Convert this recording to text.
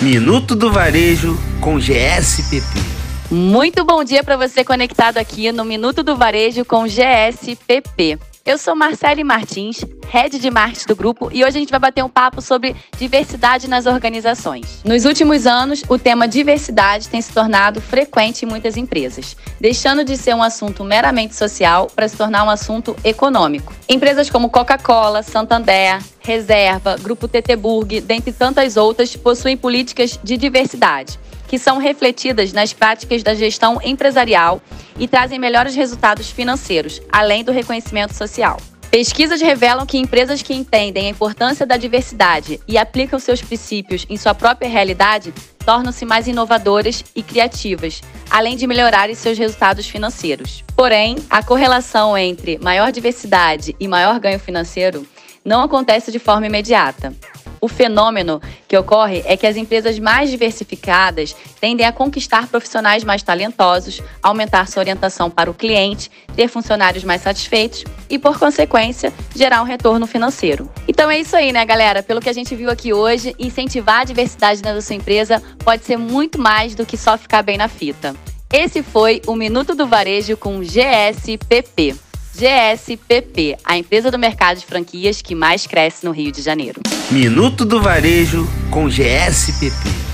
Minuto do Varejo com GSPP. Muito bom dia para você conectado aqui no Minuto do Varejo com GSPP. Eu sou Marcele Martins, head de marketing do grupo, e hoje a gente vai bater um papo sobre diversidade nas organizações. Nos últimos anos, o tema diversidade tem se tornado frequente em muitas empresas, deixando de ser um assunto meramente social para se tornar um assunto econômico. Empresas como Coca-Cola, Santander, Reserva, Grupo TT Burg, dentre tantas outras, possuem políticas de diversidade que são refletidas nas práticas da gestão empresarial e trazem melhores resultados financeiros, além do reconhecimento social. Pesquisas revelam que empresas que entendem a importância da diversidade e aplicam seus princípios em sua própria realidade tornam-se mais inovadoras e criativas, além de melhorarem seus resultados financeiros. Porém, a correlação entre maior diversidade e maior ganho financeiro não acontece de forma imediata. O fenômeno que ocorre é que as empresas mais diversificadas tendem a conquistar profissionais mais talentosos, aumentar sua orientação para o cliente, ter funcionários mais satisfeitos e, por consequência, gerar um retorno financeiro. Então é isso aí, né, galera? Pelo que a gente viu aqui hoje, incentivar a diversidade da sua empresa pode ser muito mais do que só ficar bem na fita. Esse foi o Minuto do Varejo com GSPP. GSPP, a empresa do mercado de franquias que mais cresce no Rio de Janeiro. Minuto do Varejo com GSPP.